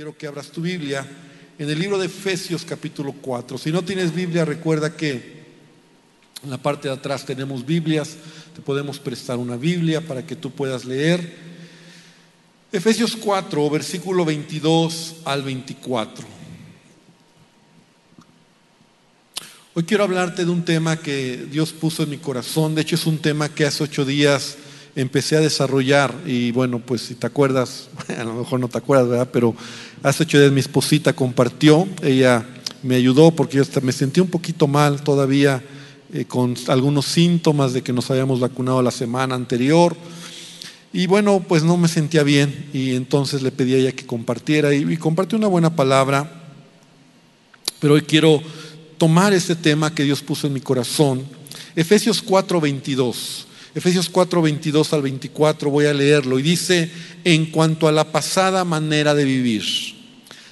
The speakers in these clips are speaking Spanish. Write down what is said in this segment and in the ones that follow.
quiero que abras tu Biblia en el libro de Efesios capítulo 4. Si no tienes Biblia, recuerda que en la parte de atrás tenemos Biblias, te podemos prestar una Biblia para que tú puedas leer. Efesios 4, versículo 22 al 24. Hoy quiero hablarte de un tema que Dios puso en mi corazón. De hecho, es un tema que hace ocho días empecé a desarrollar y bueno, pues si te acuerdas, a lo mejor no te acuerdas, ¿verdad? Pero hace ocho días mi esposita compartió, ella me ayudó porque yo hasta me sentí un poquito mal todavía eh, con algunos síntomas de que nos habíamos vacunado la semana anterior. Y bueno, pues no me sentía bien y entonces le pedí a ella que compartiera y, y compartió una buena palabra. Pero hoy quiero tomar este tema que Dios puso en mi corazón. Efesios 4:22. Efesios 4, 22 al 24, voy a leerlo, y dice, en cuanto a la pasada manera de vivir,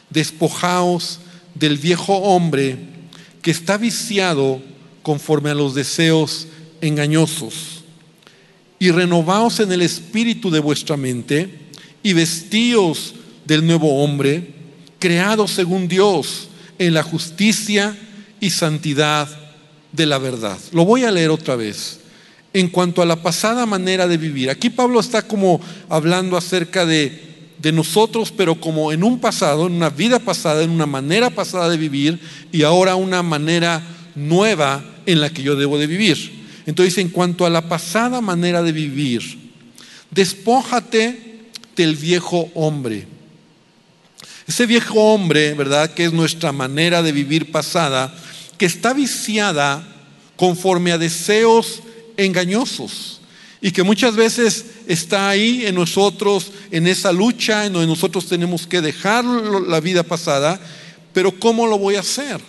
despojaos del viejo hombre que está viciado conforme a los deseos engañosos, y renovaos en el espíritu de vuestra mente, y vestíos del nuevo hombre, creado según Dios en la justicia y santidad de la verdad. Lo voy a leer otra vez en cuanto a la pasada manera de vivir. Aquí Pablo está como hablando acerca de, nosotros, pero como en un pasado, en una vida pasada, en una manera pasada de vivir y ahora una manera nueva en la que yo debo de vivir. Entonces, en cuanto a la pasada manera de vivir, despójate del viejo hombre. Ese viejo hombre, ¿verdad? Que es nuestra manera de vivir pasada, que está viciada conforme a deseos engañosos y que muchas veces está ahí en nosotros, en esa lucha, en donde nosotros tenemos que dejar la vida pasada, pero ¿cómo lo voy a hacer?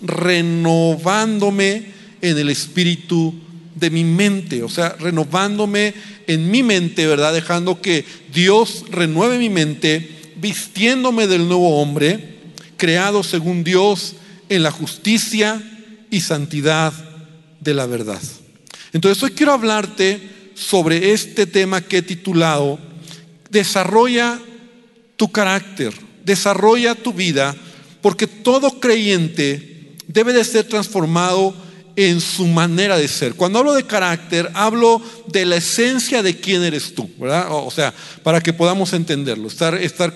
Renovándome en el espíritu de mi mente, o sea, renovándome en mi mente, ¿verdad? Dejando que Dios renueve mi mente, vistiéndome del nuevo hombre, creado según Dios en la justicia y santidad de la verdad. Entonces hoy quiero hablarte sobre este tema que he titulado Desarrolla tu carácter, desarrolla tu vida, porque todo creyente debe de ser transformado en su manera de ser. Cuando hablo de carácter, hablo de la esencia de quién eres tú, ¿verdad? O sea, para que podamos entenderlo, estar, estar.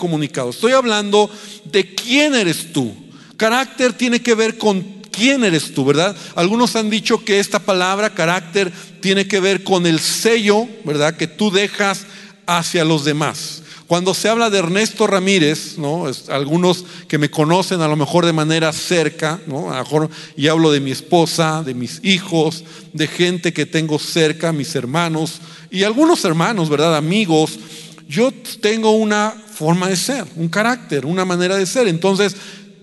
Estoy hablando de quién eres tú. Carácter tiene que ver con quién eres tú, ¿verdad? Algunos han dicho que esta palabra carácter tiene que ver con el sello, ¿verdad? Que tú dejas hacia los demás. Cuando se habla de Ernesto Ramírez, ¿no? algunos que me conocen a lo mejor de manera cerca, ¿no? a lo mejor, y hablo de mi esposa, de mis hijos, de gente que tengo cerca, mis hermanos, y algunos hermanos, ¿verdad? Amigos, yo tengo una forma de ser, un carácter, una manera de ser. Entonces,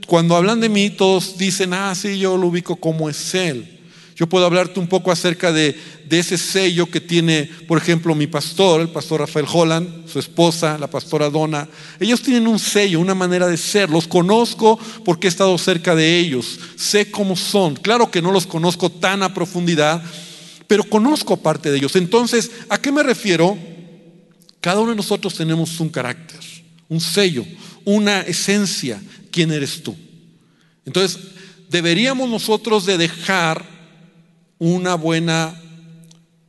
cuando hablan de mí, todos dicen, ah, sí, yo lo ubico como es Él. Yo puedo hablarte un poco acerca de, de, ese sello que tiene, por ejemplo, mi pastor, el pastor Rafael Holland, su esposa, la pastora Donna. Ellos tienen un sello, una manera de ser. Los conozco porque he estado cerca de ellos. Sé cómo son. Claro que no los conozco tan a profundidad, pero conozco parte de ellos. Entonces, ¿a qué me refiero? Cada uno de nosotros tenemos un carácter, un sello, una esencia quién eres tú. Entonces, deberíamos nosotros de dejar una buena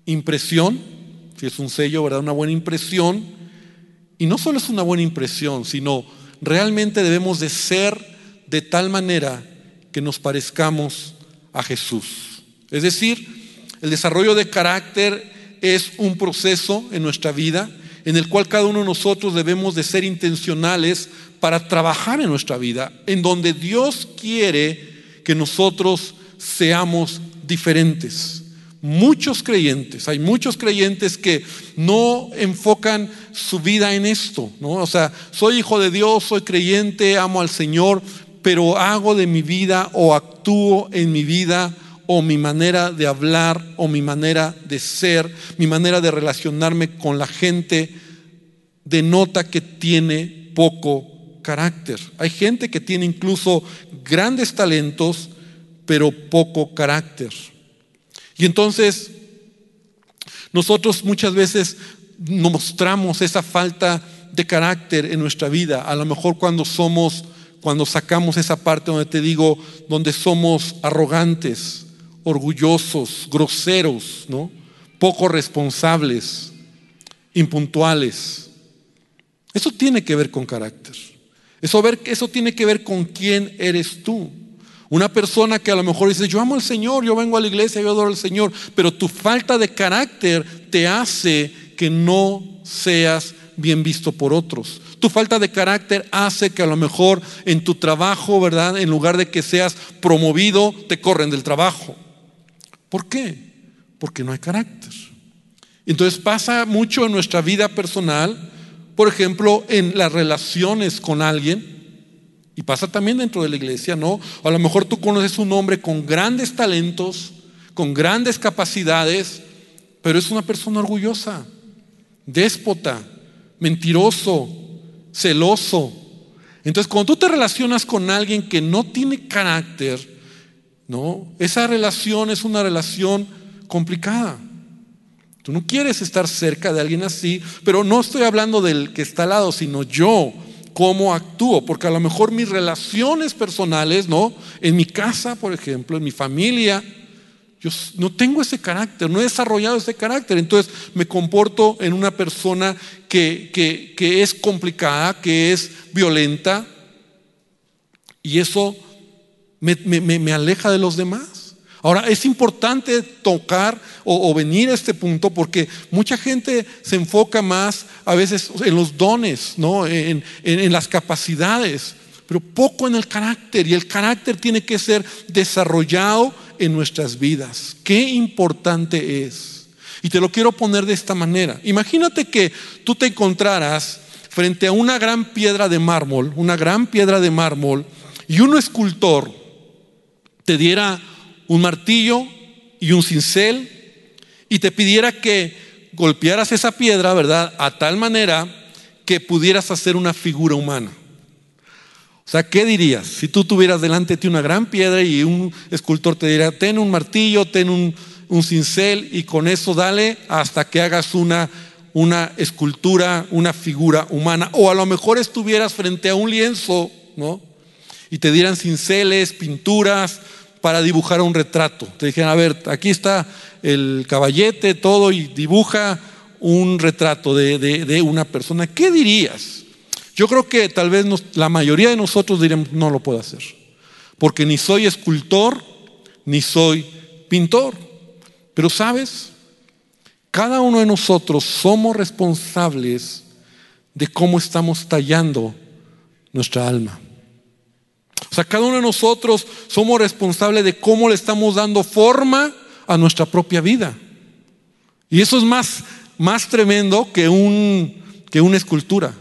impresión, si es un sello, ¿verdad? Una buena impresión. Y no solo es una buena impresión, sino realmente debemos de ser de tal manera que nos parezcamos a Jesús. Es decir, el desarrollo de carácter es un proceso en nuestra vida en el cual cada uno de nosotros debemos de ser intencionales para trabajar en nuestra vida, en donde Dios quiere que nosotros seamos diferentes. Muchos creyentes, hay muchos creyentes que no enfocan su vida en esto, ¿no? O sea, soy hijo de Dios, soy creyente, amo al Señor, pero hago de mi vida o actúo en mi vida o mi manera de hablar o mi manera de ser, mi manera de relacionarme con la gente, denota que tiene poco carácter. Hay gente que tiene incluso grandes talentos, pero poco carácter. Y entonces nosotros muchas veces mostramos esa falta de carácter en nuestra vida. A lo mejor cuando somos, cuando sacamos esa parte donde te digo, donde somos arrogantes, orgullosos, groseros, ¿no? Poco responsables, impuntuales. Eso tiene que ver con carácter. Eso, ver, eso tiene que ver con quién eres tú. Una persona que a lo mejor dice, yo amo al Señor, yo vengo a la iglesia, yo adoro al Señor, pero tu falta de carácter te hace que no seas bien visto por otros. Tu falta de carácter hace que a lo mejor en tu trabajo, ¿verdad? En lugar de que seas promovido, te corren del trabajo. ¿Por qué? Porque no hay carácter. Entonces pasa mucho en nuestra vida personal, por ejemplo, en las relaciones con alguien y pasa también dentro de la iglesia, ¿no? a lo mejor tú conoces un hombre con grandes talentos, con grandes capacidades, pero es una persona orgullosa, déspota, mentiroso, celoso. Entonces, cuando tú te relacionas con alguien que no tiene carácter, ¿no? Esa relación es una relación complicada. Tú no quieres estar cerca de alguien así, pero no estoy hablando del que está al lado, sino yo cómo actúo, porque a lo mejor mis relaciones personales, ¿no? En mi casa, por ejemplo, en mi familia, yo no tengo ese carácter, no he desarrollado ese carácter, entonces me comporto en una persona que, que es complicada, que es violenta, y eso me, aleja de los demás. Ahora, es importante tocar o, venir a este punto porque mucha gente se enfoca más a veces en los dones, ¿no? en, las capacidades, pero poco en el carácter. Y el carácter tiene que ser desarrollado en nuestras vidas. Qué importante es. Y te lo quiero poner de esta manera. Imagínate que tú te encontraras frente a una gran piedra de mármol, una gran piedra de mármol, y un escultor te diera un martillo y un cincel y te pidiera que golpearas esa piedra, ¿verdad? A tal manera que pudieras hacer una figura humana. O sea, ¿qué dirías? Si tú tuvieras delante de ti una gran piedra y un escultor te diera, ten un martillo, ten un, un cincel y con eso dale hasta que hagas una, una escultura, una figura humana. O a lo mejor estuvieras frente a un lienzo, ¿no? Y te dieran cinceles, pinturas, para dibujar un retrato. Te dijeron, a ver, aquí está el caballete, todo, y dibuja un retrato de, una persona. ¿Qué dirías? Yo creo que tal vez la mayoría de nosotros diríamos, no lo puedo hacer, porque ni soy escultor, ni soy pintor. Pero sabes, cada uno de nosotros somos responsables de cómo estamos tallando nuestra alma. O sea, cada uno de nosotros somos responsables de cómo le estamos dando forma a nuestra propia vida. Y eso es más, más tremendo que, un, que una escultura.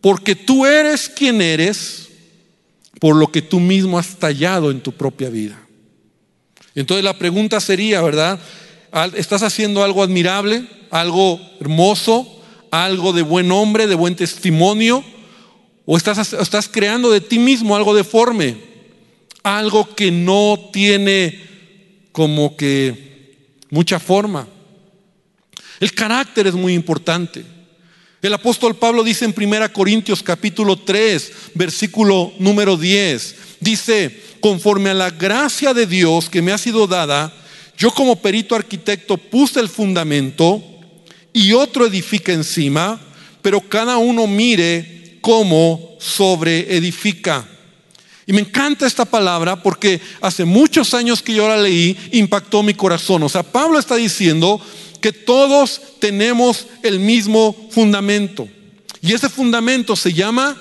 Porque tú eres quien eres por lo que tú mismo has tallado en tu propia vida. Entonces la pregunta sería, ¿verdad? ¿Estás haciendo algo admirable, algo hermoso, algo de buen hombre, de buen testimonio? O estás, creando de ti mismo algo deforme, algo que no tiene como que mucha forma. El carácter es muy importante. El apóstol Pablo dice en 1 Corintios capítulo 3, versículo número 10, dice, conforme a la gracia de Dios que me ha sido dada, yo como perito arquitecto puse el fundamento y otro edifica encima, pero cada uno mire cómo sobreedifica. Y me encanta esta palabra porque hace muchos años que yo la leí, impactó mi corazón. O sea, Pablo está diciendo que todos tenemos el mismo fundamento. Y ese fundamento se llama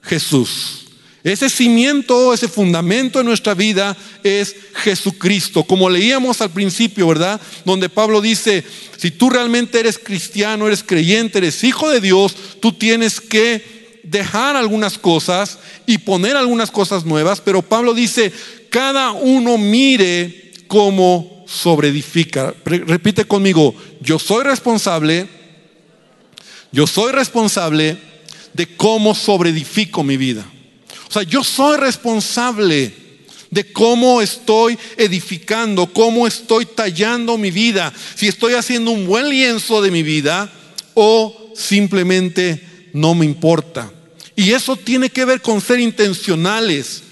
Jesús. Ese cimiento, ese fundamento de nuestra vida es Jesucristo. Como leíamos al principio, ¿verdad? Donde Pablo dice, si tú realmente eres cristiano, eres creyente, eres hijo de Dios, tú tienes que dejar algunas cosas y poner algunas cosas nuevas, pero Pablo dice, cada uno mire cómo sobreedifica. Repite conmigo, yo soy responsable, yo soy responsable de cómo sobreedifico mi vida. O sea, yo soy responsable de cómo estoy edificando, cómo estoy tallando mi vida, si estoy haciendo un buen lienzo de mi vida o simplemente no me importa. Y eso tiene que ver con ser intencionales.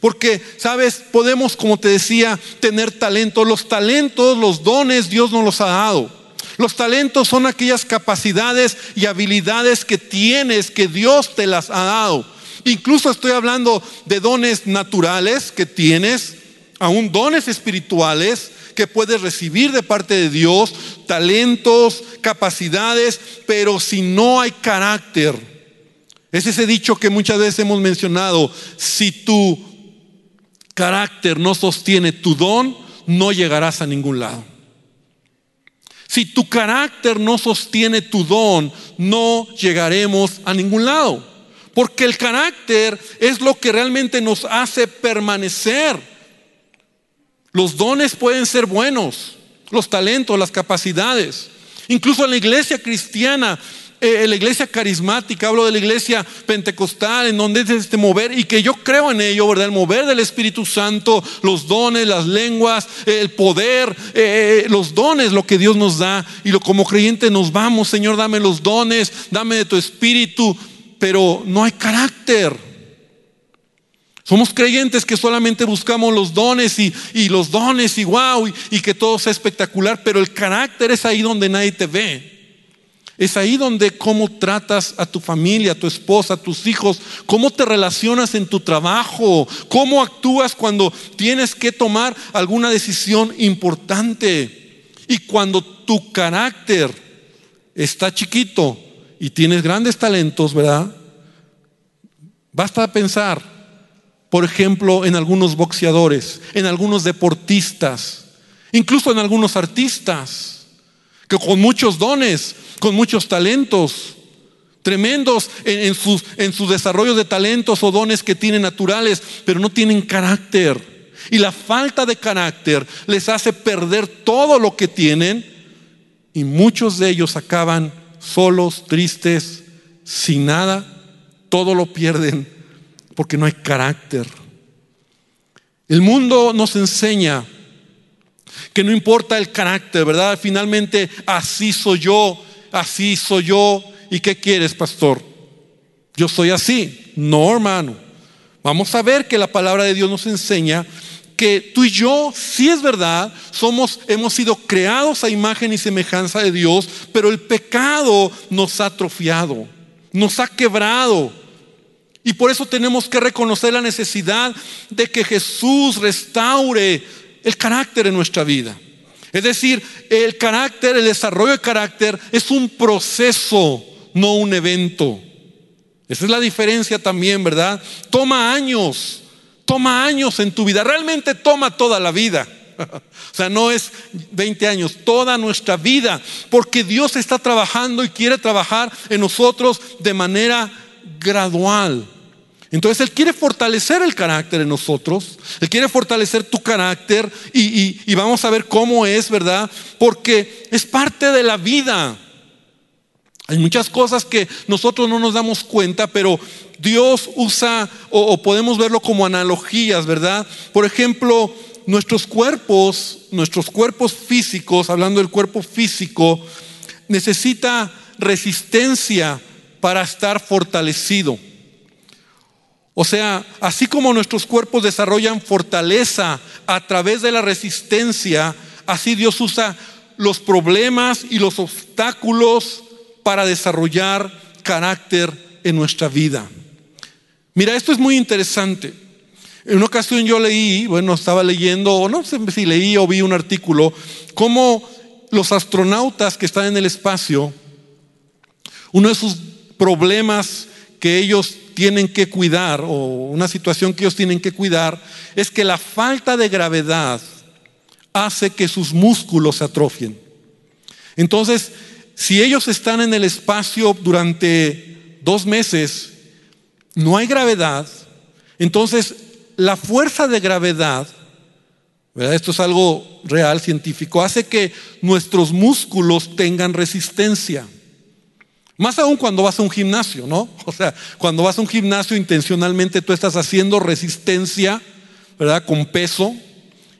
Porque, sabes, podemos, como te decía, tener talentos. Los talentos, los dones, Dios nos los ha dado. Los talentos son aquellas capacidades y habilidades que tienes, que Dios te las ha dado. Incluso estoy hablando de dones naturales que tienes, aún dones espirituales que puedes recibir de parte de Dios, talentos, capacidades, pero si no hay carácter, es ese dicho que muchas veces hemos mencionado, si tu carácter no sostiene tu don, no llegarás a ningún lado. Si tu carácter no sostiene tu don, no llegaremos a ningún lado. Porque el carácter es lo que realmente nos hace permanecer. Los dones pueden ser buenos, los talentos, las capacidades. Incluso en la iglesia cristiana, eh, en la iglesia carismática, hablo de la iglesia pentecostal, en donde es este mover, y que yo creo en ello, ¿verdad? El mover del Espíritu Santo, los dones, las lenguas, el poder, eh, los dones, lo que Dios nos da. Y lo, como creyente nos vamos, Señor, dame los dones, dame de tu Espíritu pero no hay carácter. Somos creyentes que solamente buscamos los dones y, los dones y wow, y, que todo sea espectacular, pero el carácter es ahí donde nadie te ve. Es ahí donde cómo tratas a tu familia, a tu esposa, a tus hijos, cómo te relacionas en tu trabajo, cómo actúas cuando tienes que tomar alguna decisión importante. Y cuando tu carácter está chiquito, y tienes grandes talentos, ¿verdad? Basta pensar, por ejemplo, en algunos boxeadores, en algunos deportistas, incluso en algunos artistas, con muchos dones, con muchos talentos, tremendos en su desarrollo de talentos o dones que tienen naturales, pero no tienen carácter. Y la falta de carácter les hace perder todo lo que tienen y muchos de ellos acaban solos, tristes, sin nada, todo lo pierden porque no hay carácter. El mundo nos enseña que no importa el carácter, ¿verdad? Finalmente, así soy yo, así soy yo. ¿Y qué quieres, pastor? Yo soy así. No, hermano. Vamos a ver que la palabra de Dios nos enseña que tú y yo, sí es verdad, somos, hemos sido creados a imagen y semejanza de Dios, pero el pecado nos ha atrofiado, nos ha quebrado. Y por eso tenemos que reconocer la necesidad de que Jesús restaure el carácter en nuestra vida. Es decir, el carácter, el desarrollo de carácter es un proceso, no un evento. Esa es la diferencia también, ¿verdad? Toma años toma años en tu vida, realmente toma toda la vida. O sea, no es 20 años, toda nuestra vida, porque Dios está trabajando y quiere trabajar en nosotros de manera gradual. Entonces Él quiere fortalecer el carácter en nosotros, Él quiere fortalecer tu carácter y, y vamos a ver cómo es, ¿verdad? Porque es parte de la vida. Hay muchas cosas que nosotros no nos damos cuenta, pero Dios usa o, podemos verlo como analogías, ¿verdad? Por ejemplo, nuestros cuerpos, nuestros cuerpos físicos, hablando del cuerpo físico, necesita resistencia para estar fortalecido. O sea, así como nuestros cuerpos desarrollan fortaleza a través de la resistencia, así Dios usa los problemas y los obstáculos para desarrollar carácter en nuestra vida. Mira, esto es muy interesante. En una ocasión yo leí, bueno, estaba leyendo, o no sé si leí o vi un artículo, cómo los astronautas que están en el espacio, uno de sus problemas que ellos tienen que cuidar, o una situación que ellos tienen que cuidar, es que la falta de gravedad hace que sus músculos se atrofien. Entonces, si ellos están en el espacio durante dos meses, no hay gravedad, entonces la fuerza de gravedad, esto es algo real, científico, hace que nuestros músculos tengan resistencia. Más aún cuando vas a un gimnasio, ¿no? O sea, cuando vas a un gimnasio intencionalmente tú estás haciendo resistencia, ¿verdad? Con peso.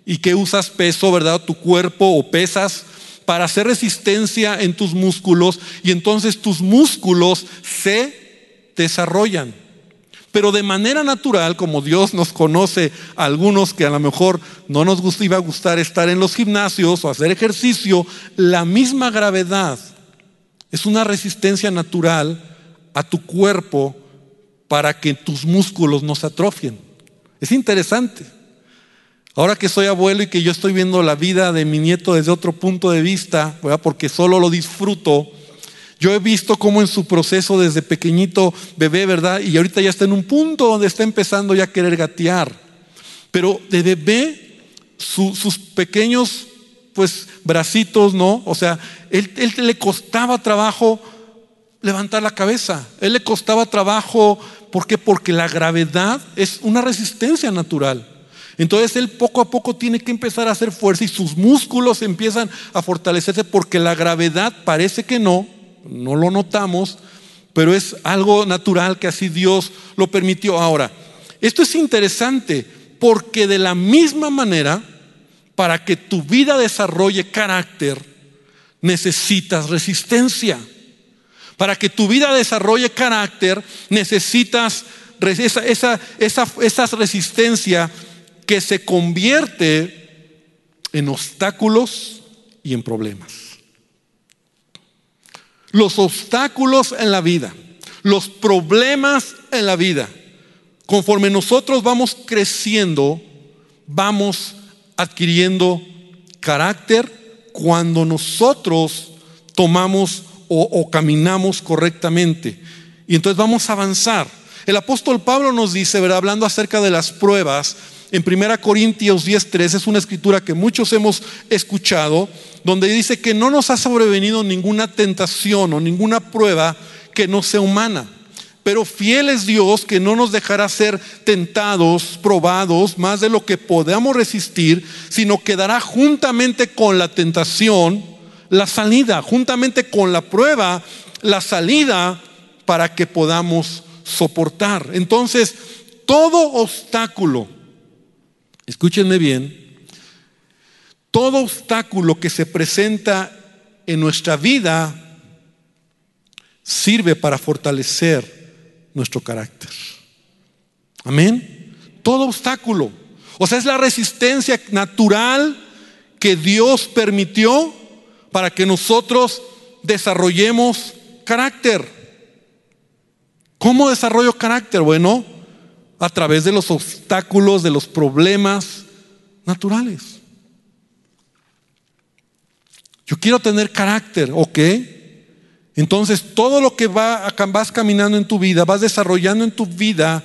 ¿Y que usas peso, verdad? Tu cuerpo o pesas para hacer resistencia en tus músculos y entonces tus músculos se desarrollan. Pero de manera natural, como Dios nos conoce a algunos que a lo mejor no nos iba a gustar estar en los gimnasios o hacer ejercicio, la misma gravedad es una resistencia natural a tu cuerpo para que tus músculos no se atrofien. Es interesante. Ahora que soy abuelo y que yo estoy viendo la vida de mi nieto desde otro punto de vista, porque solo lo disfruto, yo he visto cómo en su proceso desde pequeñito bebé, ¿verdad? Y ahorita ya está en un punto donde está empezando ya a querer gatear. Pero de bebé, sus pequeños, pues, bracitos, ¿no? O sea, él, él le costaba trabajo levantar la cabeza. Él le costaba trabajo, ¿por qué? Porque la gravedad es una resistencia natural. Entonces él poco a poco tiene que empezar a hacer fuerza y sus músculos empiezan a fortalecerse porque la gravedad parece que no, no lo notamos, pero es algo natural que así Dios lo permitió. Ahora, esto es interesante porque de la misma manera, para que tu vida desarrolle carácter, necesitas resistencia. Para que tu vida desarrolle carácter, necesitas esa, resistencia que se convierte en obstáculos y en problemas los obstáculos en la vida, los problemas en la vida. Conforme nosotros vamos creciendo, vamos adquiriendo carácter cuando nosotros tomamos o, caminamos correctamente. Y entonces vamos a avanzar. El apóstol Pablo nos dice, ¿verdad? hablando acerca de las pruebas, en 1 Corintios 10:3 es una escritura que muchos hemos escuchado, donde dice que no nos ha sobrevenido ninguna tentación o ninguna prueba que no sea humana. Pero fiel es Dios que no nos dejará ser tentados, probados, más de lo que podamos resistir, sino que dará juntamente con la tentación la salida, juntamente con la prueba, la salida para que podamos soportar. Entonces, todo obstáculo escúchenme bien, todo obstáculo que se presenta en nuestra vida sirve para fortalecer nuestro carácter. Amén. Todo obstáculo. O sea, es la resistencia natural que Dios permitió para que nosotros desarrollemos carácter. ¿Cómo desarrollo carácter? Bueno, a través de los obstáculos, de los problemas naturales. Yo quiero tener carácter, ¿ok? Entonces todo lo que va, vas caminando en tu vida, vas desarrollando en tu vida,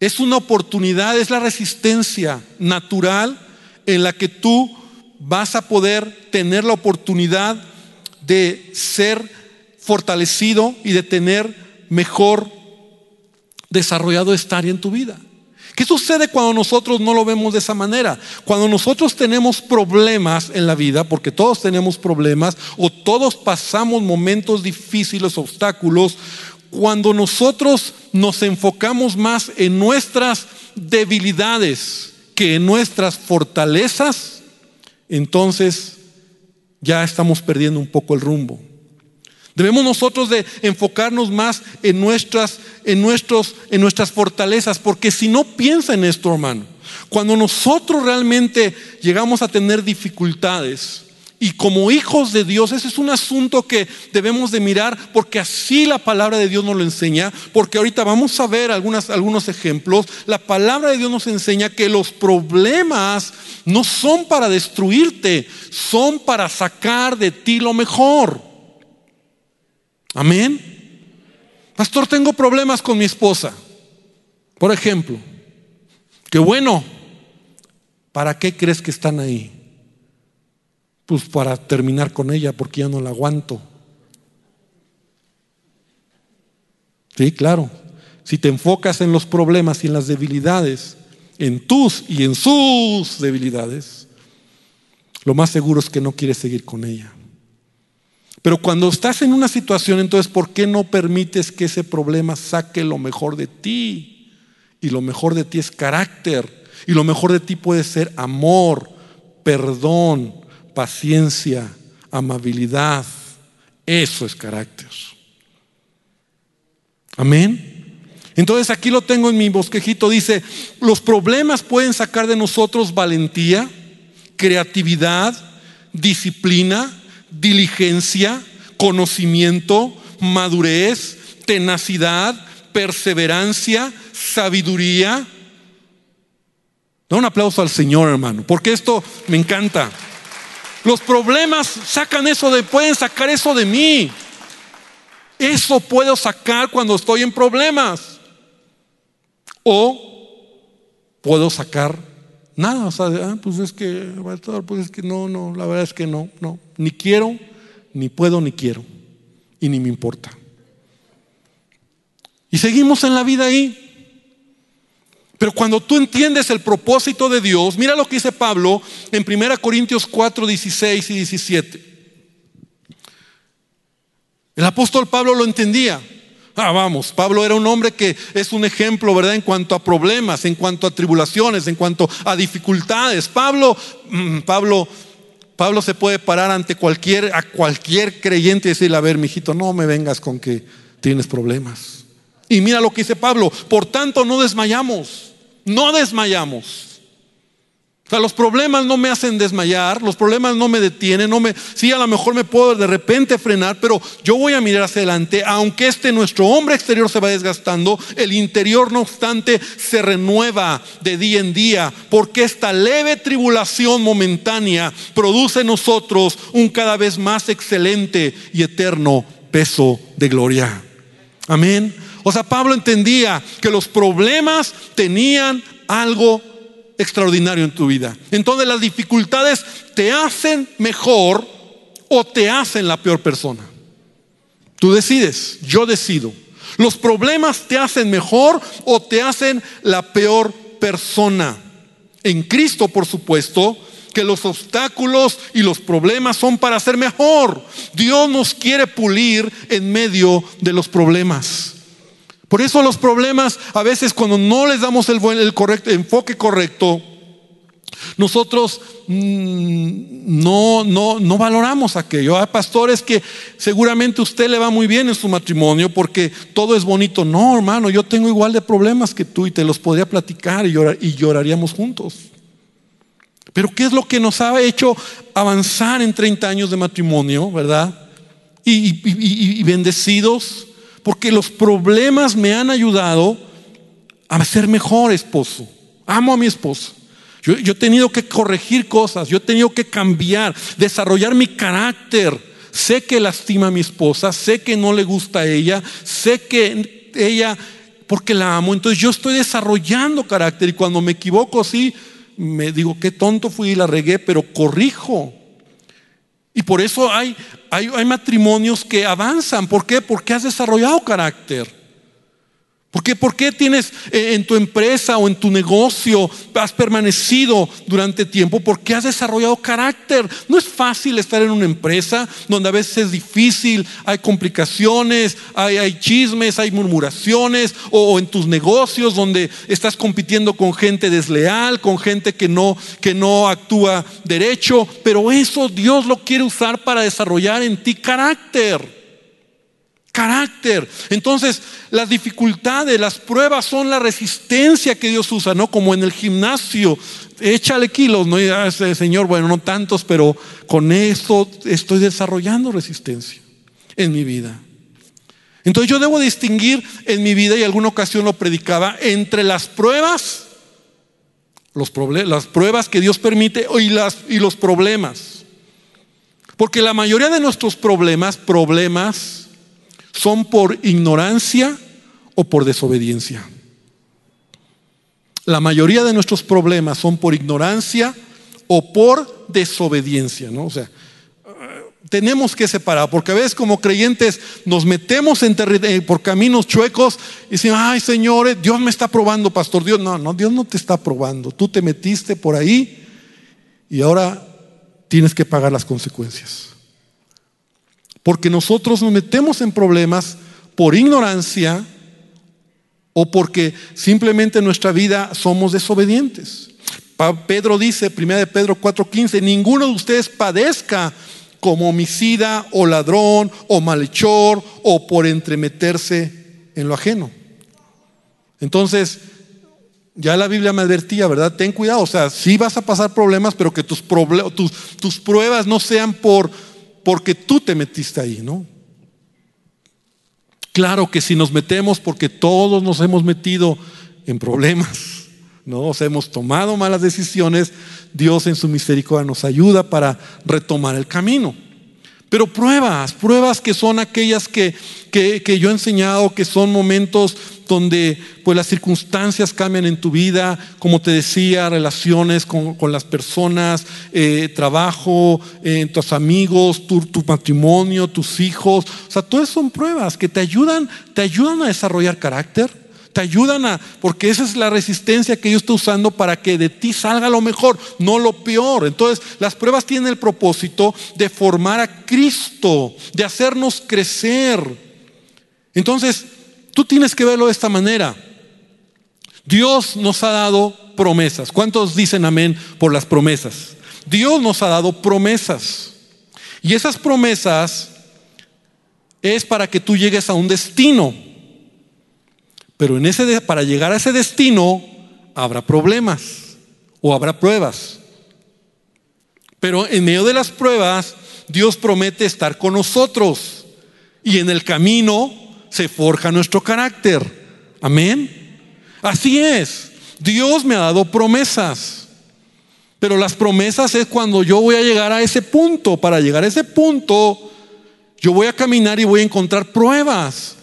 es una oportunidad, es la resistencia natural en la que tú vas a poder tener la oportunidad de ser fortalecido y de tener mejor desarrollado esta área en tu vida. ¿Qué sucede cuando nosotros no lo vemos de esa manera? Cuando nosotros tenemos problemas en la vida, porque todos tenemos problemas o todos pasamos momentos difíciles, obstáculos, cuando nosotros nos enfocamos más en nuestras debilidades que en nuestras fortalezas, entonces ya estamos perdiendo un poco el rumbo. Debemos nosotros de enfocarnos más en nuestras, en, nuestros, en nuestras fortalezas, porque si no piensa en esto, hermano, cuando nosotros realmente llegamos a tener dificultades, y como hijos de Dios, ese es un asunto que debemos de mirar porque así la palabra de Dios nos lo enseña, porque ahorita vamos a ver algunas, algunos ejemplos. La palabra de Dios nos enseña que los problemas no son para destruirte, son para sacar de ti lo mejor. Amén. Pastor, tengo problemas con mi esposa. Por ejemplo, qué bueno. ¿Para qué crees que están ahí? Pues para terminar con ella porque ya no la aguanto. Sí, claro. Si te enfocas en los problemas y en las debilidades, en tus y en sus debilidades, lo más seguro es que no quieres seguir con ella. Pero cuando estás en una situación, entonces, ¿por qué no permites que ese problema saque lo mejor de ti? Y lo mejor de ti es carácter. Y lo mejor de ti puede ser amor, perdón, paciencia, amabilidad. Eso es carácter. Amén. Entonces aquí lo tengo en mi bosquejito, dice, los problemas pueden sacar de nosotros valentía, creatividad, disciplina, diligencia, conocimiento, madurez, tenacidad, perseverancia, sabiduría. Da un aplauso al Señor, hermano, porque esto me encanta. Los problemas sacan eso de, pueden sacar eso de mí. Eso puedo sacar cuando estoy en problemas. O puedo sacar nada. O sea, ah, pues es que, pues es que no, no, la verdad es que no, no. Ni quiero, ni puedo, ni quiero. Y ni me importa. Y seguimos en la vida ahí. Pero cuando tú entiendes el propósito de Dios, mira lo que dice Pablo en 1 Corintios 4, 16 y 17. El apóstol Pablo lo entendía. Ah, vamos, Pablo era un hombre que es un ejemplo, ¿verdad? En cuanto a problemas, en cuanto a tribulaciones, en cuanto a dificultades. Pablo, mm, Pablo, Pablo se puede parar ante cualquier, a cualquier creyente y decirle, a ver, mijito, no me vengas con que tienes problemas. Y mira lo que dice Pablo, por tanto no desmayamos, no desmayamos sea, los problemas no me hacen desmayar, los problemas no me detienen, no me, sí, a lo mejor me puedo de repente frenar, pero yo voy a mirar hacia adelante, aunque este nuestro hombre exterior se va desgastando, el interior no obstante se renueva de día en día, porque esta leve tribulación momentánea produce en nosotros un cada vez más excelente y eterno peso de gloria. Amén. O sea, Pablo entendía que los problemas tenían algo extraordinario en tu vida. Entonces las dificultades te hacen mejor o te hacen la peor persona. Tú decides, yo decido. Los problemas te hacen mejor o te hacen la peor persona. En Cristo, por supuesto, que los obstáculos y los problemas son para ser mejor. Dios nos quiere pulir en medio de los problemas. Por eso los problemas, a veces cuando no les damos el, buen, el enfoque correcto, nosotros mm, no, no, no valoramos aquello. Hay pastores que seguramente usted le va muy bien en su matrimonio porque todo es bonito. No, hermano, yo tengo igual de problemas que tú y te los podría platicar y, y lloraríamos juntos. Pero ¿qué es lo que nos ha hecho avanzar en 30 años de matrimonio, verdad? y bendecidos porque los problemas me han ayudado a ser mejor esposo. Amo a mi esposo. Yo, he tenido que corregir cosas, yo he tenido que cambiar, desarrollar mi carácter. Sé que lastima a mi esposa, sé que no le gusta a ella, sé que ella, porque la amo, entonces yo estoy desarrollando carácter y cuando me equivoco, sí, me digo, qué tonto fui y la regué, pero corrijo. Y por eso hay, hay, matrimonios que avanzan. ¿Por qué? Porque has desarrollado carácter. ¿Por qué, ¿Por qué tienes eh, en tu empresa o en tu negocio, has permanecido durante tiempo? Porque has desarrollado carácter. No es fácil estar en una empresa donde a veces es difícil, hay complicaciones, hay, chismes, hay murmuraciones, o, en tus negocios donde estás compitiendo con gente desleal, con gente que no, que no actúa derecho. Pero eso Dios lo quiere usar para desarrollar en ti carácter. Carácter. Entonces, las dificultades, las pruebas son la resistencia que Dios usa, ¿no? Como en el gimnasio. Échale kilos, ¿no? Y, ah, Señor, bueno, no tantos, pero con esto estoy desarrollando resistencia en mi vida. Entonces yo debo distinguir en mi vida, y alguna ocasión lo predicaba, entre las pruebas, los las pruebas que Dios permite y, las, y los problemas. Porque la mayoría de nuestros problemas, problemas, son por ignorancia o por desobediencia. La mayoría de nuestros problemas son por ignorancia o por desobediencia, ¿no? O sea, tenemos que separar, porque a veces como creyentes nos metemos en por caminos chuecos y decimos, ay Señor, Dios me está probando, pastor. Dios, no, no, Dios no te está probando. Tú te metiste por ahí y ahora tienes que pagar las consecuencias. Porque nosotros nos metemos en problemas por ignorancia o porque simplemente en nuestra vida somos desobedientes. Pedro dice, 1 de Pedro 4:15, ninguno de ustedes padezca como homicida o ladrón o malhechor o por entremeterse en lo ajeno. Entonces, ya la Biblia me advertía, ¿verdad? Ten cuidado, o sea, sí vas a pasar problemas, pero que tus, tus, tus pruebas no sean por, porque tú te metiste ahí, ¿no? Claro que si nos metemos porque todos nos hemos metido en problemas, ¿no? O sea, hemos tomado malas decisiones, Dios en su misericordia nos ayuda para retomar el camino. Pero pruebas, pruebas que son aquellas que, que, yo he enseñado, que son momentos donde pues, las circunstancias cambian en tu vida, como te decía, relaciones con, las personas, eh, trabajo, eh, tus amigos, tu, tu, matrimonio, tus hijos. O sea, todas son pruebas que te ayudan, te ayudan a desarrollar carácter, te ayudan a, porque esa es la resistencia que Dios está usando para que de ti salga lo mejor, no lo peor. Entonces, las pruebas tienen el propósito de formar a Cristo, de hacernos crecer. Entonces, tú tienes que verlo de esta manera. Dios nos ha dado promesas. ¿Cuántos dicen amén por las promesas? Dios nos ha dado promesas. Y esas promesas es para que tú llegues a un destino. Pero en ese, para llegar a ese destino habrá problemas o habrá pruebas. Pero en medio de las pruebas, Dios promete estar con nosotros. Y en el camino se forja nuestro carácter. Amén. Así es. Dios me ha dado promesas. Pero las promesas es cuando yo voy a llegar a ese punto. Para llegar a ese punto, yo voy a caminar y voy a encontrar pruebas.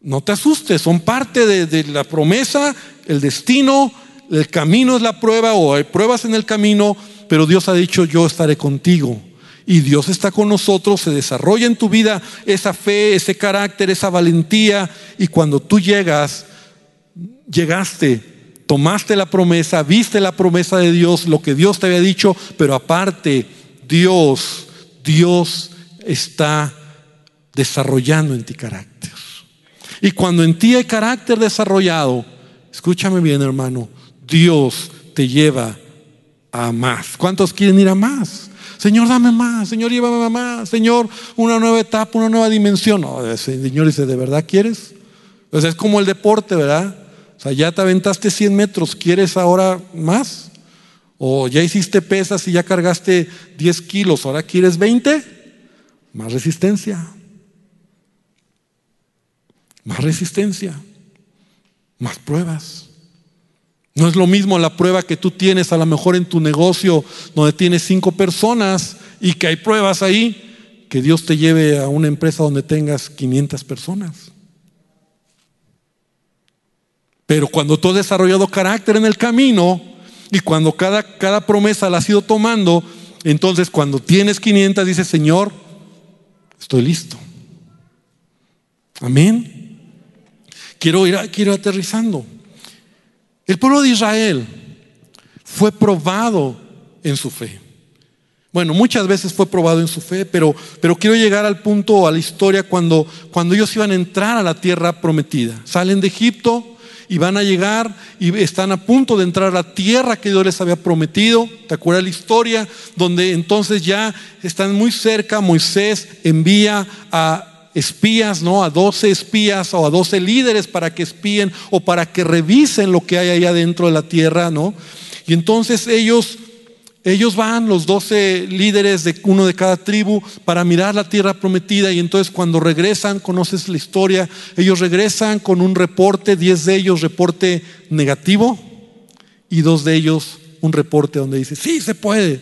No te asustes, son parte de, la promesa, el destino, el camino es la prueba o hay pruebas en el camino, pero Dios ha dicho yo estaré contigo. Y Dios está con nosotros, se desarrolla en tu vida esa fe, ese carácter, esa valentía. Y cuando tú llegas, llegaste, tomaste la promesa, viste la promesa de Dios, lo que Dios te había dicho, pero aparte, Dios, Dios está desarrollando en ti carácter. Y cuando en ti hay carácter desarrollado, escúchame bien hermano, Dios te lleva a más. ¿Cuántos quieren ir a más? Señor, dame más, Señor, llévame más, Señor, una nueva etapa, una nueva dimensión. No, el Señor dice, ¿de verdad quieres? Es como el deporte, ¿verdad? O sea, ya te aventaste 100 metros, ¿quieres ahora más? O ya hiciste pesas y ya cargaste 10 kilos, ¿ahora quieres 20? Más resistencia más resistencia, más pruebas. No es lo mismo la prueba que tú tienes a lo mejor en tu negocio donde tienes cinco personas y que hay pruebas ahí, que Dios te lleve a una empresa donde tengas 500 personas. Pero cuando tú has desarrollado carácter en el camino y cuando cada, cada promesa la has ido tomando, entonces cuando tienes 500 dices, Señor, estoy listo. Amén. Quiero ir, quiero aterrizando. El pueblo de Israel fue probado en su fe. Bueno, muchas veces fue probado en su fe, pero, pero quiero llegar al punto, a la historia, cuando, cuando ellos iban a entrar a la tierra prometida. Salen de Egipto y van a llegar y están a punto de entrar a la tierra que Dios les había prometido. ¿Te acuerdas la historia? Donde entonces ya están muy cerca, Moisés envía a espías, ¿no? A 12 espías o a 12 líderes para que espíen o para que revisen lo que hay allá dentro de la tierra, ¿no? Y entonces ellos ellos van, los 12 líderes de uno de cada tribu, para mirar la tierra prometida y entonces cuando regresan, conoces la historia, ellos regresan con un reporte, 10 de ellos reporte negativo y dos de ellos un reporte donde dice, sí, se puede.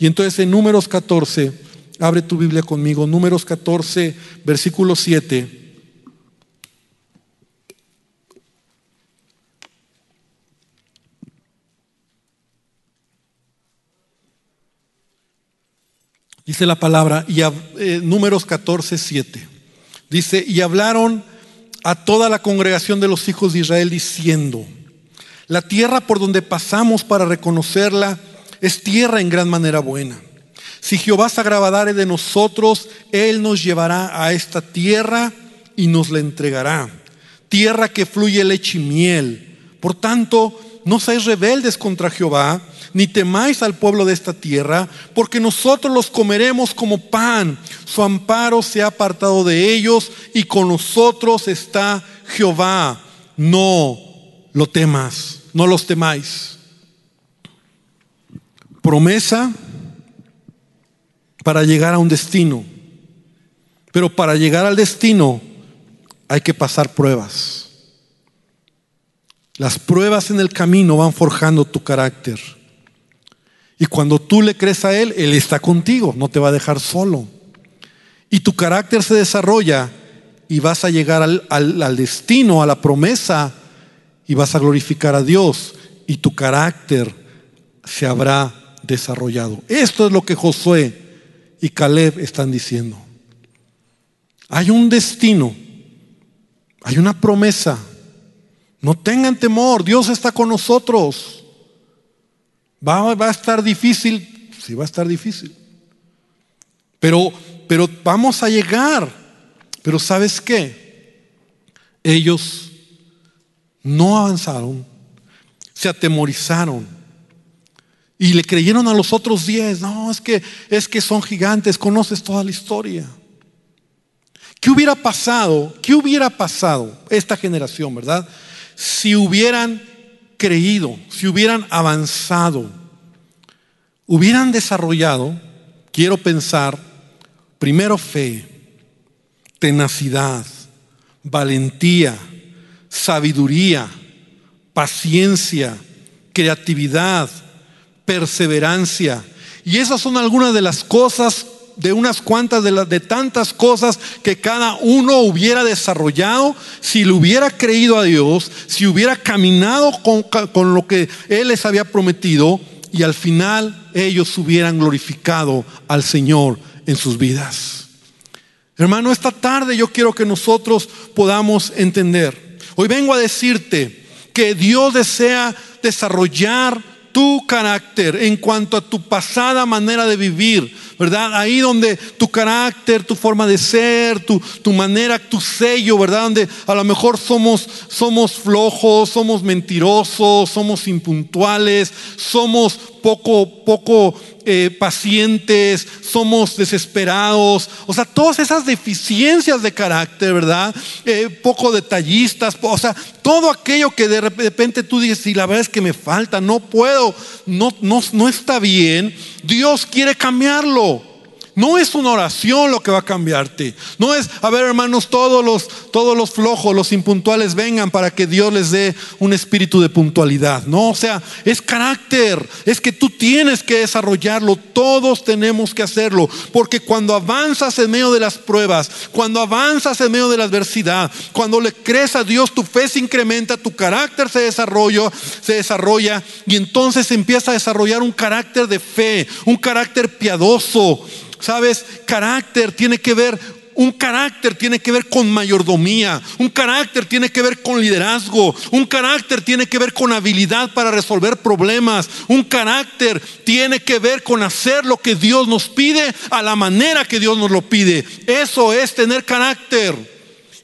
Y entonces en números 14 Abre tu Biblia conmigo, números 14, versículo 7. Dice la palabra, y eh, números 14, 7. Dice, y hablaron a toda la congregación de los hijos de Israel diciendo, la tierra por donde pasamos para reconocerla es tierra en gran manera buena. Si Jehová se agravadare de nosotros, Él nos llevará a esta tierra y nos la entregará. Tierra que fluye leche y miel. Por tanto, no seáis rebeldes contra Jehová, ni temáis al pueblo de esta tierra, porque nosotros los comeremos como pan. Su amparo se ha apartado de ellos y con nosotros está Jehová. No lo temas, no los temáis. Promesa para llegar a un destino. Pero para llegar al destino hay que pasar pruebas. Las pruebas en el camino van forjando tu carácter. Y cuando tú le crees a Él, Él está contigo, no te va a dejar solo. Y tu carácter se desarrolla y vas a llegar al, al destino, a la promesa, y vas a glorificar a Dios. Y tu carácter se habrá desarrollado. Esto es lo que Josué y Caleb están diciendo. Hay un destino, hay una promesa. No tengan temor, Dios está con nosotros. Va, a estar difícil, sí va a estar difícil. Pero, pero vamos a llegar. Pero ¿sabes qué? Ellos no avanzaron, se atemorizaron y le creyeron a los otros diez. No, es que, es que son gigantes, conoces toda la historia. ¿Qué hubiera pasado? ¿Qué hubiera pasado esta generación, verdad? Si hubieran creído, si hubieran avanzado, hubieran desarrollado, quiero pensar, primero fe, tenacidad, valentía, sabiduría, paciencia, creatividad, perseverancia. Y esas son algunas de las cosas, de unas cuantas de, tantas cosas que cada uno hubiera desarrollado si le hubiera creído a Dios, si hubiera caminado con lo que Él les había prometido y al final ellos hubieran glorificado al Señor en sus vidas. Hermano, esta tarde yo quiero que nosotros podamos entender. Hoy vengo a decirte que Dios desea desarrollar tu carácter, en cuanto a tu pasada manera de vivir, ¿verdad? Ahí donde tu carácter, tu forma de ser, tu, tu manera, tu sello, ¿verdad? Donde a lo mejor somos, somos flojos, somos mentirosos, somos impuntuales, somos poco, poco eh, pacientes, somos desesperados, o sea, todas esas deficiencias de carácter, ¿verdad? Eh, poco detallistas, o sea, todo aquello que de repente tú dices, y la verdad es que me falta, no puedo, no, no, no está bien, Dios quiere cambiarlo. No es una oración lo que va a cambiarte. No es, a ver hermanos, todos los, todos los flojos, los impuntuales vengan para que Dios les dé un espíritu de puntualidad. No, o sea, es carácter. Es que tú tienes que desarrollarlo. Todos tenemos que hacerlo. Porque cuando avanzas en medio de las pruebas, cuando avanzas en medio de la adversidad, cuando le crees a Dios, tu fe se incrementa, tu carácter se desarrolla, se desarrolla y entonces empieza a desarrollar un carácter de fe, un carácter piadoso Sabes, carácter tiene que ver un carácter tiene que ver con mayordomía, un carácter tiene que ver con liderazgo, un carácter tiene que ver con habilidad para resolver problemas, un carácter tiene que ver con hacer lo que Dios nos pide a la manera que Dios nos lo pide. Eso es tener carácter.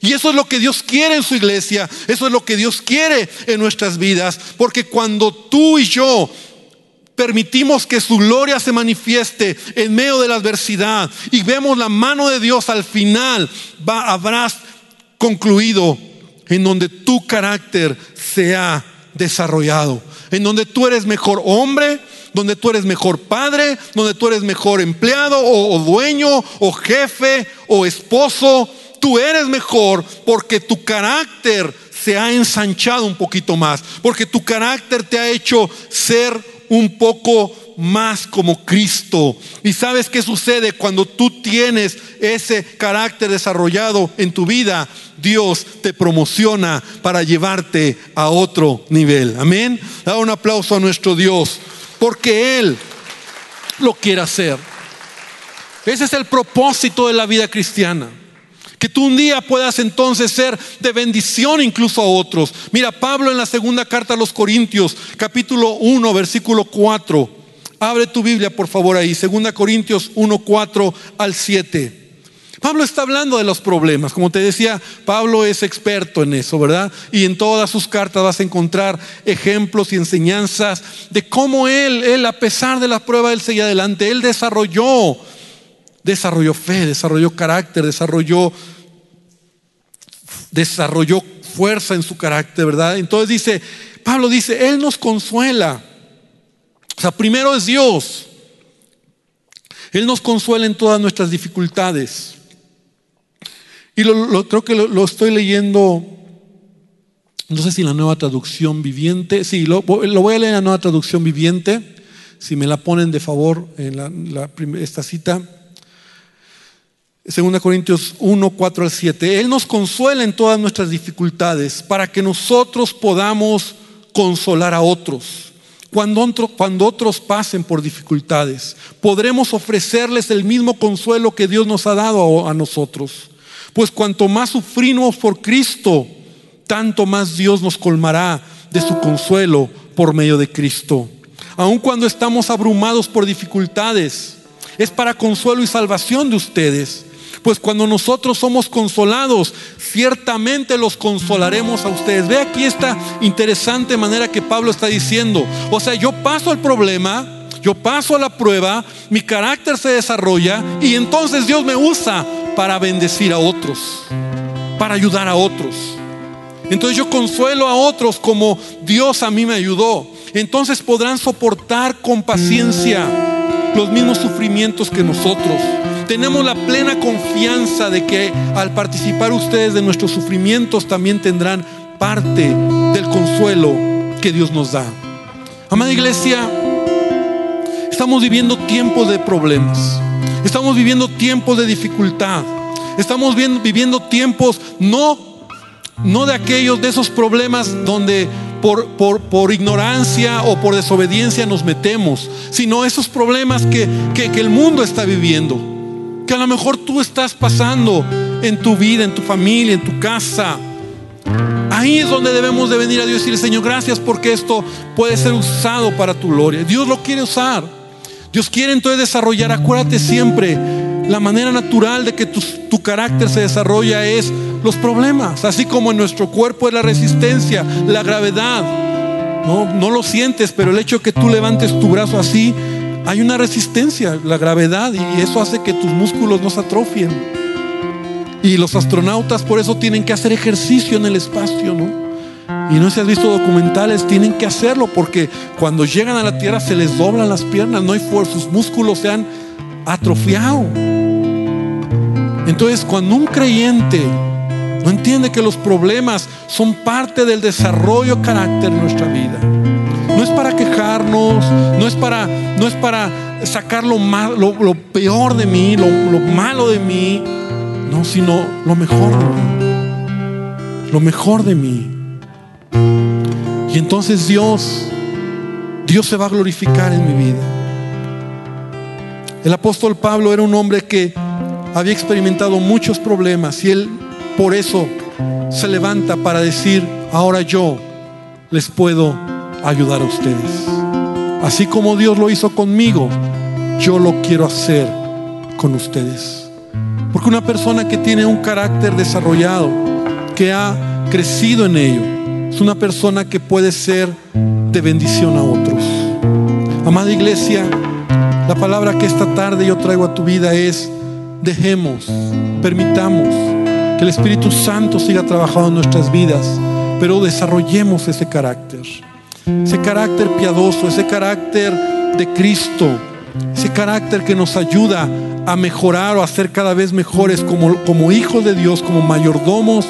Y eso es lo que Dios quiere en su iglesia, eso es lo que Dios quiere en nuestras vidas, porque cuando tú y yo permitimos que su gloria se manifieste en medio de la adversidad y vemos la mano de Dios al final, habrás concluido en donde tu carácter se ha desarrollado, en donde tú eres mejor hombre, donde tú eres mejor padre, donde tú eres mejor empleado o, o dueño o jefe o esposo. Tú eres mejor porque tu carácter se ha ensanchado un poquito más, porque tu carácter te ha hecho ser un poco más como Cristo. ¿Y sabes qué sucede cuando tú tienes ese carácter desarrollado en tu vida? Dios te promociona para llevarte a otro nivel. Amén. Da un aplauso a nuestro Dios, porque Él lo quiere hacer. Ese es el propósito de la vida cristiana. Que tú un día puedas entonces ser de bendición incluso a otros. Mira, Pablo en la segunda carta a los Corintios, capítulo 1, versículo 4. Abre tu Biblia, por favor, ahí. Segunda Corintios 1, 4 al 7. Pablo está hablando de los problemas. Como te decía, Pablo es experto en eso, ¿verdad? Y en todas sus cartas vas a encontrar ejemplos y enseñanzas de cómo él, él a pesar de la prueba, él seguía adelante. Él desarrolló, desarrolló fe, desarrolló carácter, desarrolló, desarrolló fuerza en su carácter, ¿verdad? Entonces dice, Pablo dice, Él nos consuela. O sea, primero es Dios. Él nos consuela en todas nuestras dificultades. Y lo, creo que lo, estoy leyendo, no sé si la nueva traducción viviente, sí, lo, voy a leer en la nueva traducción viviente, si me la ponen de favor en esta cita. 2 Corintios 1, 4 al 7. Él nos consuela en todas nuestras dificultades para que nosotros podamos consolar a otros. Cuando, cuando otros pasen por dificultades, podremos ofrecerles el mismo consuelo que Dios nos ha dado a nosotros. Pues cuanto más sufrimos por Cristo, tanto más Dios nos colmará de su consuelo por medio de Cristo. Aun cuando estamos abrumados por dificultades, es para consuelo y salvación de ustedes. Pues cuando nosotros somos consolados, ciertamente los consolaremos a ustedes. Ve aquí esta interesante manera que Pablo está diciendo. O sea, yo paso el problema, yo paso la prueba, mi carácter se desarrolla y entonces Dios me usa para bendecir a otros, para ayudar a otros. Entonces yo consuelo a otros como Dios a mí me ayudó. Entonces podrán soportar con paciencia los mismos sufrimientos que nosotros. Tenemos la plena confianza de que al participar ustedes de nuestros sufrimientos también tendrán parte del consuelo que Dios nos da. Amada iglesia, estamos viviendo tiempos de problemas. Estamos viviendo tiempos de dificultad. Estamos viviendo tiempos no, no de aquellos, de esos problemas donde por, por, ignorancia o por desobediencia nos metemos, sino esos problemas que, que el mundo está viviendo, que a lo mejor tú estás pasando en tu vida, en tu familia, en tu casa. Ahí es donde debemos de venir a Dios y decirle, Señor, gracias porque esto puede ser usado para tu gloria. Dios lo quiere usar. Dios quiere entonces desarrollar, acuérdate siempre, la manera natural de que tu, carácter se desarrolla es los problemas, así como en nuestro cuerpo es la resistencia, la gravedad. No, no lo sientes, pero el hecho de que tú levantes tu brazo así, hay una resistencia, la gravedad, y eso hace que tus músculos no se atrofien. Y los astronautas por eso tienen que hacer ejercicio en el espacio, ¿no? Y no se has visto documentales, tienen que hacerlo porque cuando llegan a la tierra se les doblan las piernas, no hay fuerza, sus músculos se han atrofiado. Entonces, cuando un creyente no entiende que los problemas son parte del desarrollo carácter de nuestra vida, no es para no es para, no es para sacar lo, lo, peor de mí, lo, lo malo de mí, no, sino lo mejor de mí. Lo mejor de mí. Y entonces Dios, Dios se va a glorificar en mi vida. El apóstol Pablo era un hombre que había experimentado muchos problemas y él por eso se levanta para decir, ahora yo les puedo ayudar a ustedes. Así como Dios lo hizo conmigo, yo lo quiero hacer con ustedes. Porque una persona que tiene un carácter desarrollado, que ha crecido en ello, es una persona que puede ser de bendición a otros. Amada iglesia, la palabra que esta tarde yo traigo a tu vida es, dejemos, permitamos que el Espíritu Santo siga trabajando en nuestras vidas, pero desarrollemos ese carácter, ese carácter piadoso, ese carácter de Cristo, ese carácter que nos ayuda a mejorar o a ser cada vez mejores como, como hijos de Dios, como mayordomos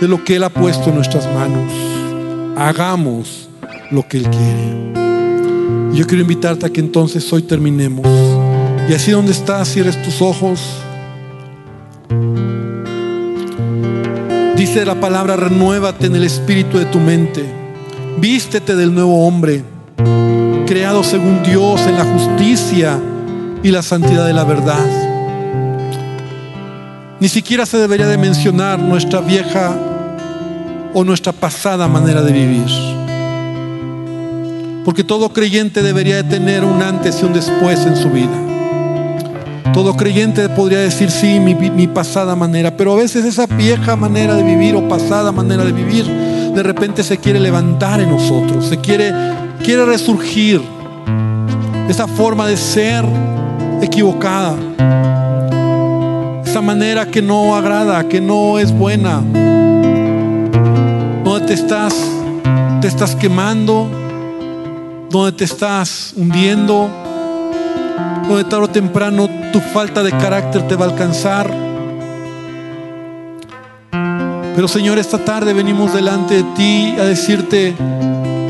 de lo que Él ha puesto en nuestras manos hagamos lo que Él quiere. Yo quiero invitarte a que entonces hoy terminemos. Y así donde estás, cierres tus ojos. Dice la palabra, renuévate en el espíritu de tu mente. Vístete del nuevo hombre, creado según Dios en la justicia y la santidad de la verdad. Ni siquiera se debería de mencionar nuestra vieja o nuestra pasada manera de vivir. Porque todo creyente debería de tener un antes y un después en su vida. Todo creyente podría decir sí, mi, mi, pasada manera, pero a veces esa vieja manera de vivir o pasada manera de vivir, de repente se quiere levantar en nosotros, se quiere, quiere resurgir. Esa forma de ser equivocada, esa manera que no agrada, que no es buena, donde te estás, te estás quemando, donde te estás hundiendo donde tarde o temprano tu falta de carácter te va a alcanzar. Pero Señor, esta tarde venimos delante de ti a decirte,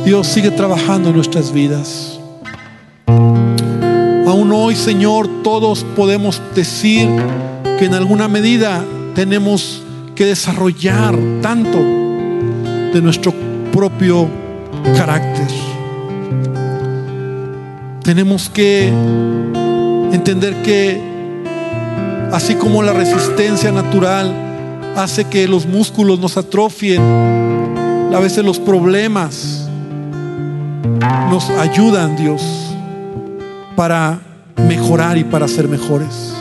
Dios sigue trabajando en nuestras vidas. Aún hoy, Señor, todos podemos decir que en alguna medida tenemos que desarrollar tanto de nuestro propio carácter. Tenemos que Entender que así como la resistencia natural hace que los músculos nos atrofien, a veces los problemas nos ayudan, Dios, para mejorar y para ser mejores,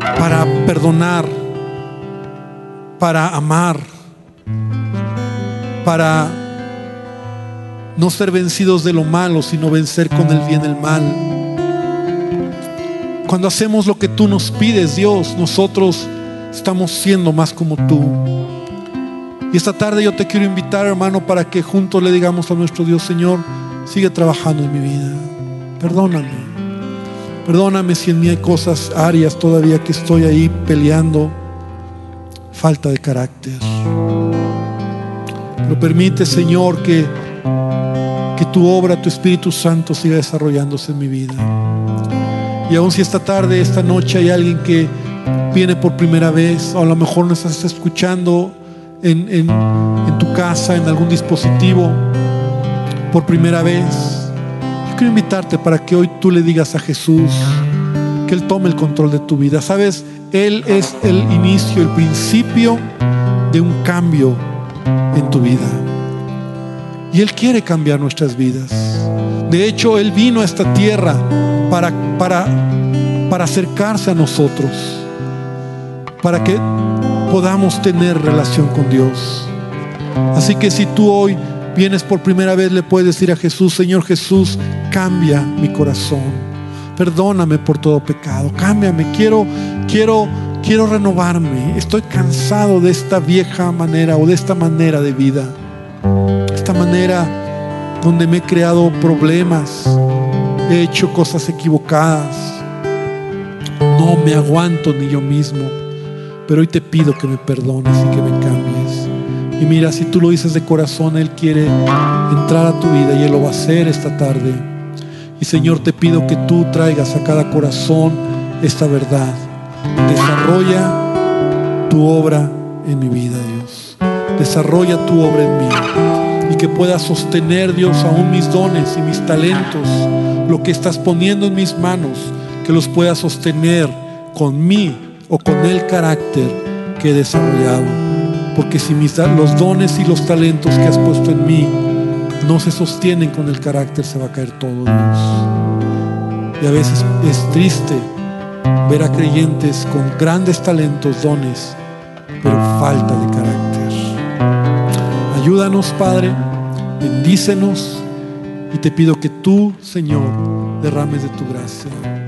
para perdonar, para amar, para no ser vencidos de lo malo, sino vencer con el bien el mal. Cuando hacemos lo que tú nos pides, Dios, nosotros estamos siendo más como tú. Y esta tarde yo te quiero invitar, hermano, para que juntos le digamos a nuestro Dios, Señor, sigue trabajando en mi vida. Perdóname. Perdóname si en mí hay cosas, áreas todavía que estoy ahí peleando. Falta de carácter. Pero permite, Señor, que, que tu obra, tu Espíritu Santo siga desarrollándose en mi vida. Y aun si esta tarde, esta noche hay alguien que viene por primera vez, o a lo mejor nos estás escuchando en, tu casa, en algún dispositivo, por primera vez, yo quiero invitarte para que hoy tú le digas a Jesús que Él tome el control de tu vida. Sabes, Él es el inicio, el principio de un cambio en tu vida. Y Él quiere cambiar nuestras vidas. De hecho, Él vino a esta tierra para, para, para acercarse a nosotros, para que podamos tener relación con Dios. Así que si tú hoy vienes por primera vez, le puedes decir a Jesús, Señor Jesús, cambia mi corazón. Perdóname por todo pecado. Cámbiame. Quiero, quiero, quiero renovarme. Estoy cansado de esta vieja manera o de esta manera de vida. Esta manera donde me he creado problemas, he hecho cosas equivocadas, no me aguanto ni yo mismo, pero hoy te pido que me perdones y que me cambies. Y mira, si tú lo dices de corazón, Él quiere entrar a tu vida y Él lo va a hacer esta tarde. Y Señor, te pido que tú traigas a cada corazón esta verdad. Desarrolla tu obra en mi vida, Dios. Desarrolla tu obra en mí. Y que pueda sostener, Dios, aún mis dones y mis talentos lo que estás poniendo en mis manos, que los pueda sostener con mí o con el carácter que he desarrollado. Porque si mis, los dones y los talentos que has puesto en mí no se sostienen con el carácter, se va a caer todo, Dios. Y a veces es triste ver a creyentes con grandes talentos, dones, pero falta de carácter. Ayúdanos, Padre, bendícenos y te pido que tú, Señor, derrames de tu gracia.